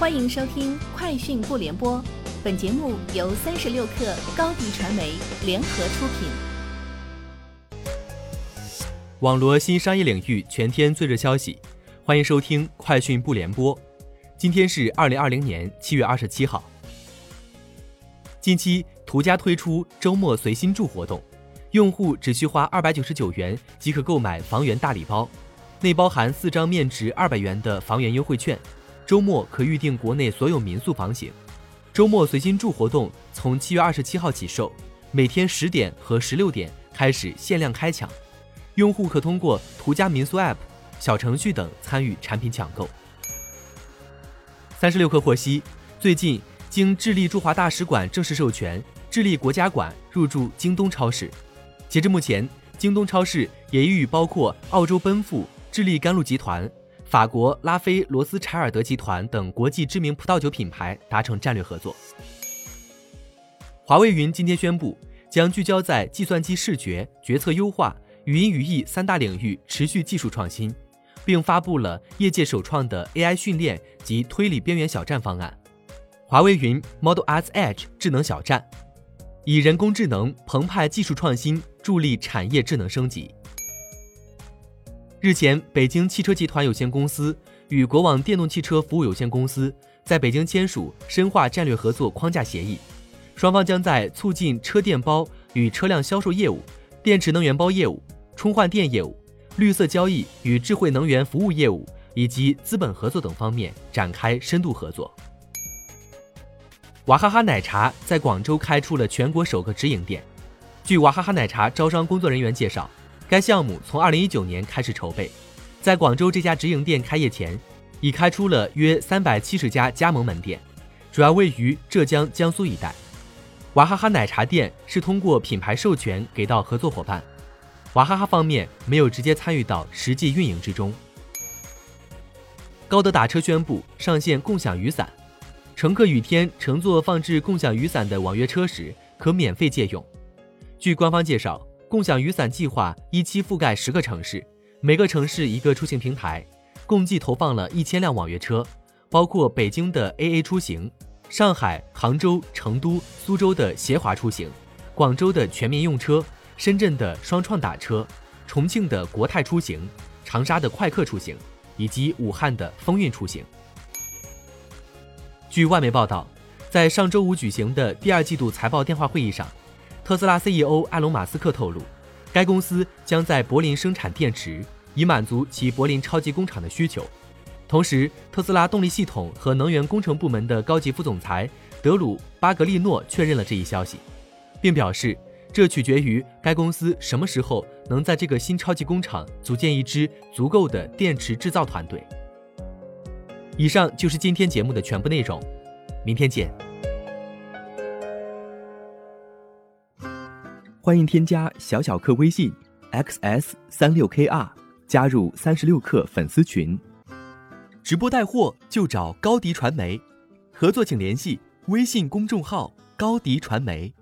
欢迎收听《快讯不联播》，本节目由三十六克高低传媒联合出品。网罗新商业领域全天最热消息，欢迎收听《快讯不联播》。今天是二零二零年七月二十七号。近期，途家推出周末随心住活动，用户只需花二百九十九元即可购买房源大礼包，内包含四张面值二百元的房源优惠券。周末可预定国内所有民宿房型。周末随心住活动从七月二十七号起售，每天十点和十六点开始限量开抢，用户可通过途家民宿 App、小程序等参与产品抢购。三十六氪获悉，最近经智利驻华大使馆正式授权，智利国家馆入驻京东超市。截至目前，京东超市也已与包括澳洲奔富、智利甘露集团。法国拉菲罗斯柴尔德集团等国际知名葡萄酒品牌达成战略合作。华为云今天宣布，将聚焦在计算机视觉、决策优化、语音语义三大领域持续技术创新，并发布了业界首创的 AI 训练及推理边缘小站方案——华为云 Model S Edge 智能小站，以人工智能澎湃技术创新助力产业智能升级。日前，北京汽车集团有限公司与国网电动汽车服务有限公司在北京签署深化战略合作框架协议，双方将在促进车电包与车辆销售业务、电池能源包业务、充换电业务、绿色交易与智慧能源服务业务以及资本合作等方面展开深度合作。娃哈哈奶茶在广州开出了全国首个直营店。据娃哈哈奶茶招商工作人员介绍。该项目从二零一九年开始筹备，在广州这家直营店开业前，已开出了约三百七十家加盟门店，主要位于浙江、江苏一带。娃哈哈奶茶店是通过品牌授权给到合作伙伴，娃哈哈方面没有直接参与到实际运营之中。高德打车宣布上线共享雨伞，乘客雨天乘坐放置共享雨伞的网约车时，可免费借用。据官方介绍。共享雨伞计划一期覆盖十个城市，每个城市一个出行平台，共计投放了一千辆网约车，包括北京的 AA 出行、上海、杭州、成都、苏州的协华出行、广州的全民用车、深圳的双创打车、重庆的国泰出行、长沙的快客出行，以及武汉的风韵出行。据外媒报道，在上周五举行的第二季度财报电话会议上。特斯拉 CEO 埃隆·马斯克透露，该公司将在柏林生产电池，以满足其柏林超级工厂的需求。同时，特斯拉动力系统和能源工程部门的高级副总裁德鲁·巴格利诺确认了这一消息，并表示，这取决于该公司什么时候能在这个新超级工厂组建一支足够的电池制造团队。以上就是今天节目的全部内容，明天见。欢迎添加小小客微信，xs 三六 kr，加入三十六氪粉丝群。直播带货就找高迪传媒，合作请联系微信公众号高迪传媒。